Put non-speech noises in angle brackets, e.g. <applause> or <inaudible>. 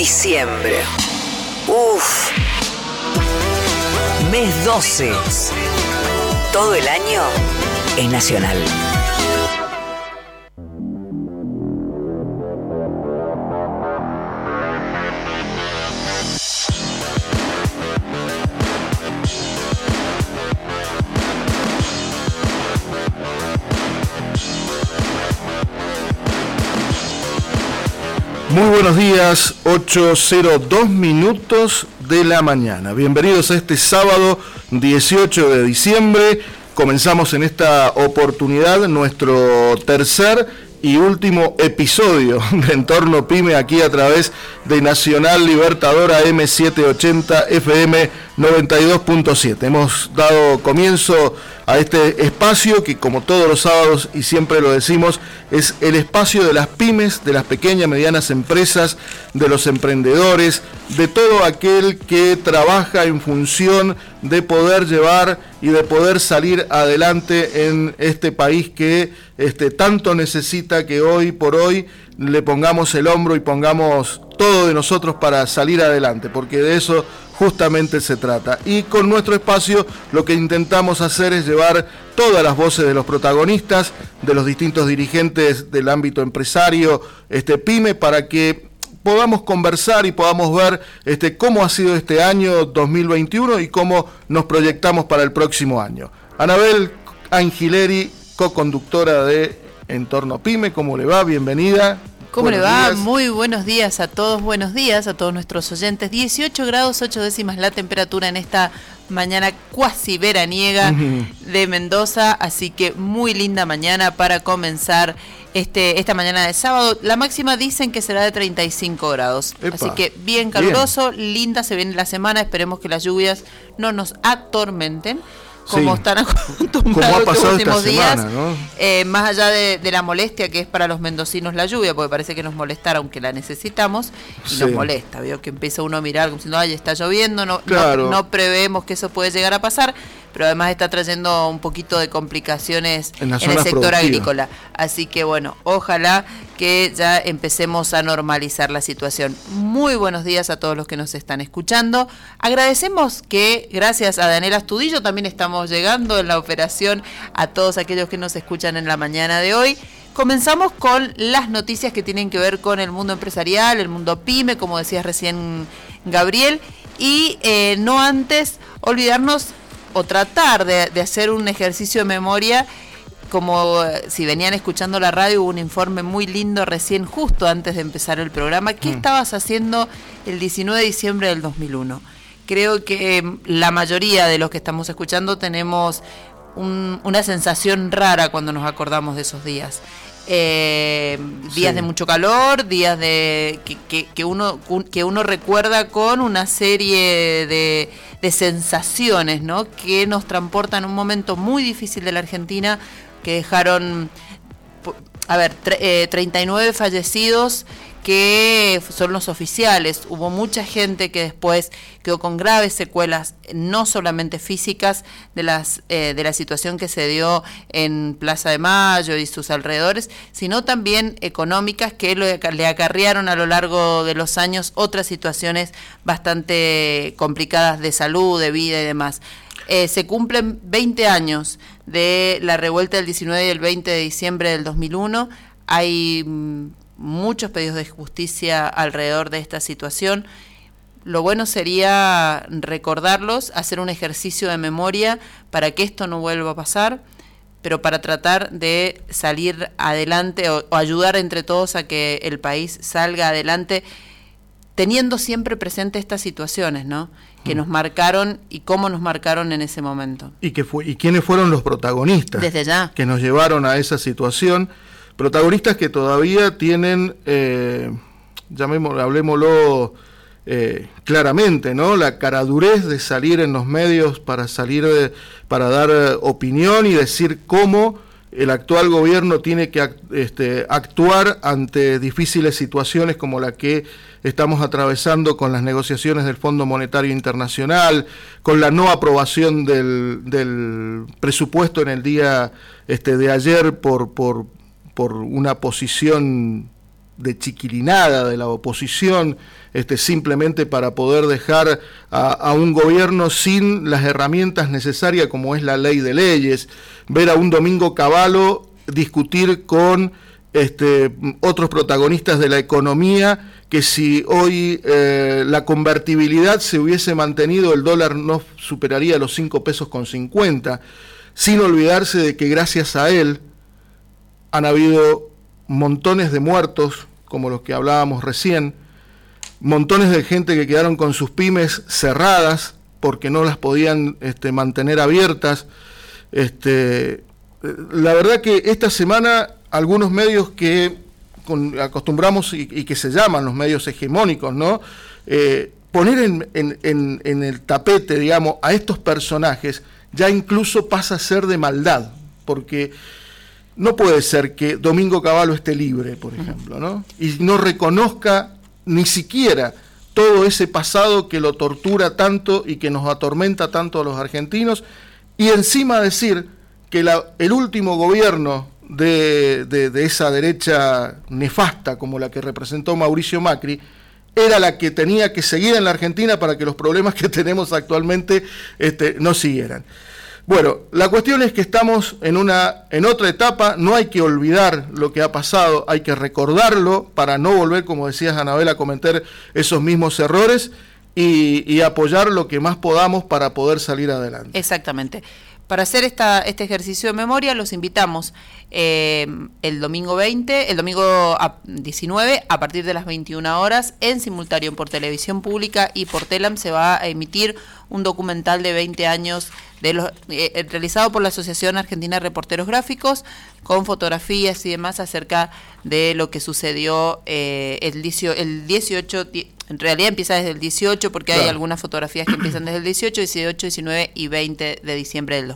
Diciembre. Uf. Mes 12. Todo el año es nacional. Muy buenos días, 8.02 minutos de la mañana. Bienvenidos a este sábado 18 de diciembre. Comenzamos en esta oportunidad nuestro tercer y último episodio <laughs> de Entorno Pyme aquí a través de Nacional Libertadora M780 FM 92.7. Hemos dado comienzo a este espacio que como todos los sábados y siempre lo decimos es el espacio de las pymes, de las pequeñas, medianas empresas, de los emprendedores, de todo aquel que trabaja en función de poder llevar y de poder salir adelante en este país que este, tanto necesita que hoy por hoy le pongamos el hombro y pongamos todo de nosotros para salir adelante, porque de eso justamente se trata. Y con nuestro espacio lo que intentamos hacer es llevar todas las voces de los protagonistas, de los distintos dirigentes del ámbito empresario, este pyme, para que podamos conversar y podamos ver este, cómo ha sido este año 2021 y cómo nos proyectamos para el próximo año. Anabel Angileri, co-conductora de Entorno Pyme, ¿cómo le va? Bienvenida. ¿Cómo le va? Muy buenos días a todos, buenos días a todos nuestros oyentes. 18 grados 8 décimas la temperatura en esta mañana cuasi veraniega de Mendoza, así que muy linda mañana para comenzar este, esta mañana de sábado. La máxima dicen que será de 35 grados, así que bien caluroso, linda se viene la semana, esperemos que las lluvias no nos atormenten como están <laughs> acostumbrados los últimos días, eh, más allá de, la molestia que es para los mendocinos la lluvia, porque parece que nos molestará aunque la necesitamos, y nos molesta, veo que empieza uno a mirar como diciendo, ay, está lloviendo, no, no, no prevemos que eso puede llegar a pasar, pero además está trayendo un poquito de complicaciones en, el sector agrícola. Así que bueno, ojalá que ya empecemos a normalizar la situación. Muy buenos días a todos los que nos están escuchando. Agradecemos que gracias a Daniela Astudillo también estamos llegando en la operación a todos aquellos que nos escuchan en la mañana de hoy. Comenzamos con las noticias que tienen que ver con el mundo empresarial, el mundo pyme, como decías recién Gabriel, y eh, no antes olvidarnos o tratar de, hacer un ejercicio de memoria como eh, si venían escuchando la radio, hubo un informe muy lindo recién, justo antes de empezar el programa. ¿Qué mm. estabas haciendo el 19 de diciembre del 2001? Creo que em, la mayoría de los que estamos escuchando tenemos una sensación rara cuando nos acordamos de esos días. Eh, días de mucho calor, días de que, uno, que uno recuerda con una serie de de sensaciones, ¿no? Que nos transportan un momento muy difícil de la Argentina, que dejaron, a ver, 39 eh, fallecidos que son los oficiales. Hubo mucha gente que después quedó con graves secuelas, no solamente físicas, de, las, eh, de la situación que se dio en Plaza de Mayo y sus alrededores, sino también económicas que le acarrearon a lo largo de los años otras situaciones bastante complicadas de salud, de vida y demás. Eh, se cumplen 20 años de la revuelta del 19 y el 20 de diciembre del 2001. Hay mm, muchos pedidos de justicia alrededor de esta situación. Lo bueno sería recordarlos, hacer un ejercicio de memoria para que esto no vuelva a pasar, pero para tratar de salir adelante o, ayudar entre todos a que el país salga adelante, teniendo siempre presente estas situaciones, ¿no? Que mm. nos marcaron y cómo nos marcaron en ese momento. Y, que fue, y quiénes fueron los protagonistas. Desde ya. Que nos llevaron a esa situación Protagonistas que todavía tienen, eh, llamémoslo, hablemoslo eh, claramente, ¿no? La caradurez de salir en los medios para salir, para dar eh, opinión y decir cómo el actual gobierno tiene que este, actuar ante difíciles situaciones como la que estamos atravesando con las negociaciones del Fondo Monetario Internacional, con la no aprobación del, del presupuesto en el día este, de ayer por, por, por una posición de chiquilinada de la oposición, este, simplemente para poder dejar a, un gobierno sin las herramientas necesarias como es la ley de leyes, ver a un Domingo Cavallo discutir con este, otros protagonistas de la economía, que si hoy eh, la convertibilidad se hubiese mantenido, el dólar no superaría los 5 pesos con 50, sin olvidarse de que gracias a él han habido montones de muertos, como los que hablábamos recién, montones de gente que quedaron con sus pymes cerradas porque no las podían este, mantener abiertas. Este, la verdad que esta semana algunos medios que acostumbramos y, que se llaman los medios hegemónicos, ¿no? Eh, poner en, el tapete, digamos, a estos personajes ya incluso pasa a ser de maldad, porque no puede ser que Domingo Cavallo esté libre, por ejemplo, ¿no? Y no reconozca ni siquiera todo ese pasado que lo tortura tanto y que nos atormenta tanto a los argentinos, y encima decir que el último gobierno de, esa derecha nefasta como la que representó Mauricio Macri, era la que tenía que seguir en la Argentina para que los problemas que <laughs> tenemos actualmente este, no siguieran. Bueno, la cuestión es que estamos en, una, en otra etapa, no hay que olvidar lo que ha pasado, hay que recordarlo para no volver, como decías Anabel, a cometer esos mismos errores y, y apoyar lo que más podamos para poder salir adelante. Exactamente. Para hacer esta, este ejercicio de memoria los invitamos eh, el domingo 20, el domingo 19 a partir de las 21 horas en simultáneo por televisión pública y por Telam se va a emitir un documental de 20 años de los, eh, realizado por la Asociación Argentina de Reporteros Gráficos con fotografías y demás acerca de lo que sucedió eh, el, el 18 en realidad empieza desde el 18 porque hay algunas fotografías que empiezan desde el 18, 18, 19 y 20 de diciembre del